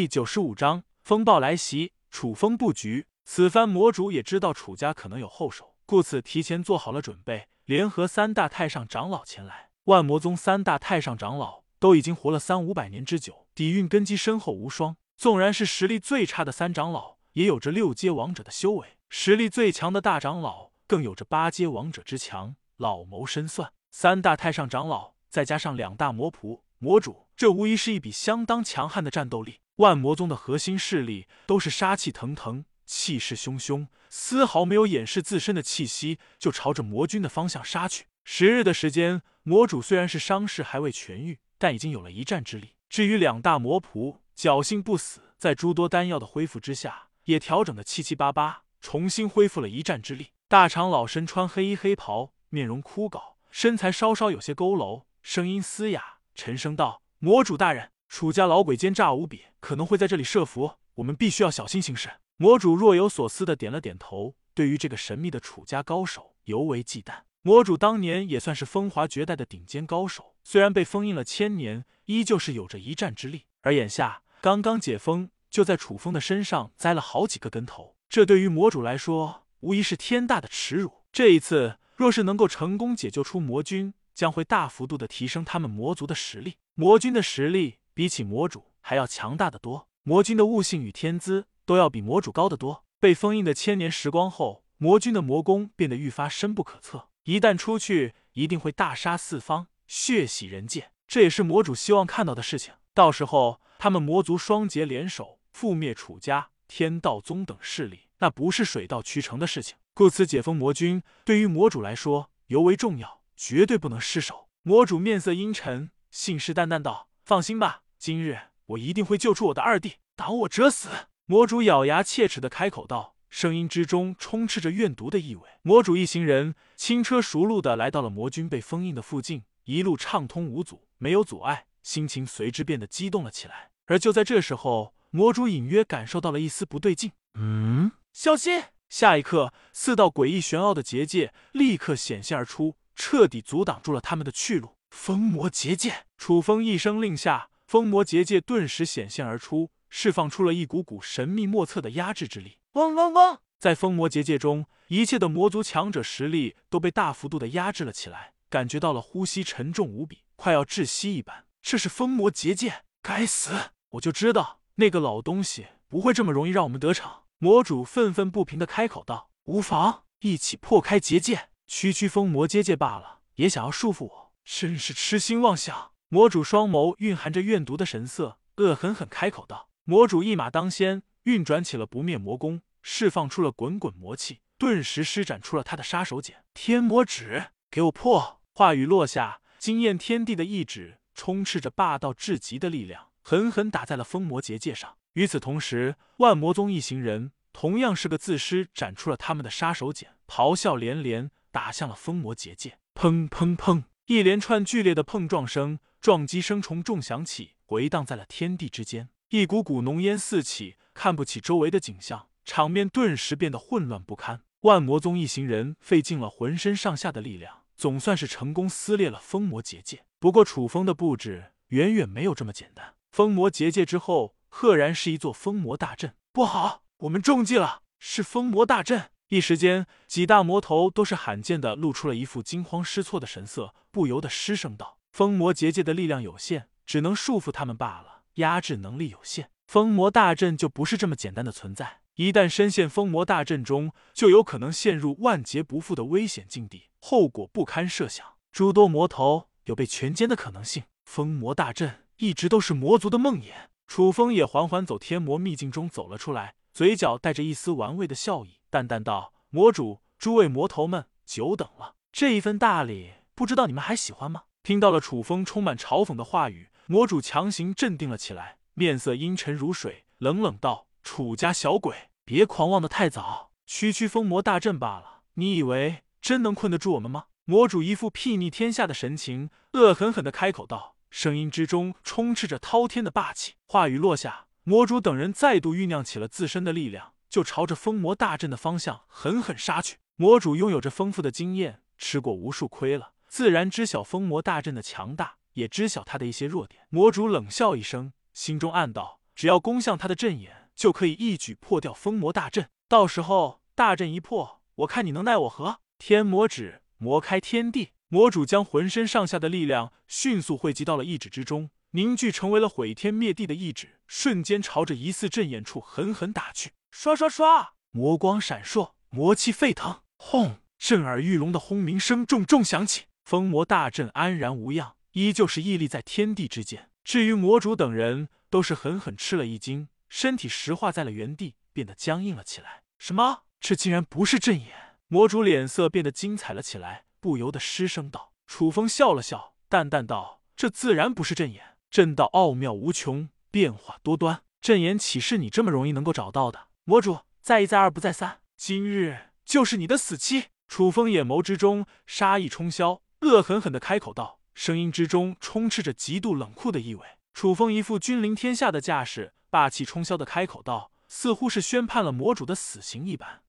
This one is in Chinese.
第九十五章风暴来袭，楚风布局。此番魔主也知道楚家可能有后手，故此提前做好了准备，联合三大太上长老前来。万魔宗三大太上长老都已经活了三五百年之久，底蕴根基深厚无双。纵然是实力最差的三长老，也有着六阶王者的修为；实力最强的大长老，更有着八阶王者之强。老谋深算，三大太上长老再加上两大魔仆。魔主，这无疑是一笔相当强悍的战斗力。万魔宗的核心势力都是杀气腾腾、气势汹汹，丝毫没有掩饰自身的气息，就朝着魔君的方向杀去。十日的时间，魔主虽然是伤势还未痊愈，但已经有了一战之力。至于两大魔仆，侥幸不死，在诸多丹药的恢复之下，也调整的七七八八，重新恢复了一战之力。大长老身穿黑衣黑袍，面容枯槁，身材稍稍有些佝偻，声音嘶哑。沉声道：“魔主大人，楚家老鬼奸诈无比，可能会在这里设伏，我们必须要小心行事。”魔主若有所思的点了点头，对于这个神秘的楚家高手尤为忌惮。魔主当年也算是风华绝代的顶尖高手，虽然被封印了千年，依旧是有着一战之力。而眼下刚刚解封，就在楚风的身上栽了好几个跟头，这对于魔主来说无疑是天大的耻辱。这一次若是能够成功解救出魔君，将会大幅度的提升他们魔族的实力。魔君的实力比起魔主还要强大的多，魔君的悟性与天资都要比魔主高得多。被封印的千年时光后，魔君的魔功变得愈发深不可测。一旦出去，一定会大杀四方，血洗人界。这也是魔主希望看到的事情。到时候，他们魔族双杰联手覆灭楚家、天道宗等势力，那不是水到渠成的事情。故此，解封魔君对于魔主来说尤为重要。绝对不能失手。魔主面色阴沉，信誓旦旦道：“放心吧，今日我一定会救出我的二弟，挡我者死。”魔主咬牙切齿的开口道，声音之中充斥着怨毒的意味。魔主一行人轻车熟路的来到了魔君被封印的附近，一路畅通无阻，没有阻碍，心情随之变得激动了起来。而就在这时候，魔主隐约感受到了一丝不对劲。嗯，小心！下一刻，四道诡异玄奥的结界立刻显现而出。彻底阻挡住了他们的去路。封魔结界，楚风一声令下，封魔结界顿时显现而出，释放出了一股股神秘莫测的压制之力。嗡嗡嗡！在封魔结界中，一切的魔族强者实力都被大幅度的压制了起来，感觉到了呼吸沉重无比，快要窒息一般。这是封魔结界，该死！我就知道那个老东西不会这么容易让我们得逞。魔主愤愤不平的开口道：“无妨，一起破开结界。”区区封魔结界罢了，也想要束缚我，真是痴心妄想！魔主双眸蕴含着怨毒的神色，恶狠狠开口道。魔主一马当先，运转起了不灭魔功，释放出了滚滚魔气，顿时施展出了他的杀手锏——天魔指，给我破！话语落下，惊艳天地的一指，充斥着霸道至极的力量，狠狠打在了封魔结界上。与此同时，万魔宗一行人同样是个自施展出了他们的杀手锏，咆哮连连。打向了封魔结界，砰砰砰！一连串剧烈的碰撞声、撞击声重重响起，回荡在了天地之间。一股股浓烟四起，看不起周围的景象，场面顿时变得混乱不堪。万魔宗一行人费尽了浑身上下的力量，总算是成功撕裂了封魔结界。不过，楚风的布置远远没有这么简单。封魔结界之后，赫然是一座封魔大阵。不好，我们中计了！是封魔大阵。一时间，几大魔头都是罕见的露出了一副惊慌失措的神色，不由得失声道：“封魔结界的力量有限，只能束缚他们罢了，压制能力有限。封魔大阵就不是这么简单的存在，一旦深陷封魔大阵中，就有可能陷入万劫不复的危险境地，后果不堪设想。诸多魔头有被全歼的可能性。封魔大阵一直都是魔族的梦魇。”楚风也缓缓走天魔秘境中走了出来，嘴角带着一丝玩味的笑意。淡淡道：“魔主，诸位魔头们，久等了。这一份大礼，不知道你们还喜欢吗？”听到了楚风充满嘲讽的话语，魔主强行镇定了起来，面色阴沉如水，冷冷道：“楚家小鬼，别狂妄的太早。区区封魔大阵罢了，你以为真能困得住我们吗？”魔主一副睥睨天下的神情，恶狠狠的开口道，声音之中充斥着滔天的霸气。话语落下，魔主等人再度酝酿起了自身的力量。就朝着封魔大阵的方向狠狠杀去。魔主拥有着丰富的经验，吃过无数亏了，自然知晓封魔大阵的强大，也知晓他的一些弱点。魔主冷笑一声，心中暗道：只要攻向他的阵眼，就可以一举破掉封魔大阵。到时候大阵一破，我看你能奈我何？天魔指，魔开天地。魔主将浑身上下的力量迅速汇集到了一指之中，凝聚成为了毁天灭地的意指，瞬间朝着疑似阵眼处狠狠打去。刷刷刷，魔光闪烁，魔气沸腾，轰！震耳欲聋的轰鸣声重重响起。封魔大阵安然无恙，依旧是屹立在天地之间。至于魔主等人，都是狠狠吃了一惊，身体石化在了原地，变得僵硬了起来。什么？这竟然不是阵眼？魔主脸色变得精彩了起来，不由得失声道。楚风笑了笑，淡淡道：“这自然不是阵眼。阵道奥妙无穷，变化多端，阵眼岂是你这么容易能够找到的？魔主再一再二不再三，今日就是你的死期！”楚风眼眸之中杀意冲霄。恶狠狠的开口道，声音之中充斥着极度冷酷的意味。楚风一副君临天下的架势，霸气冲霄的开口道，似乎是宣判了魔主的死刑一般。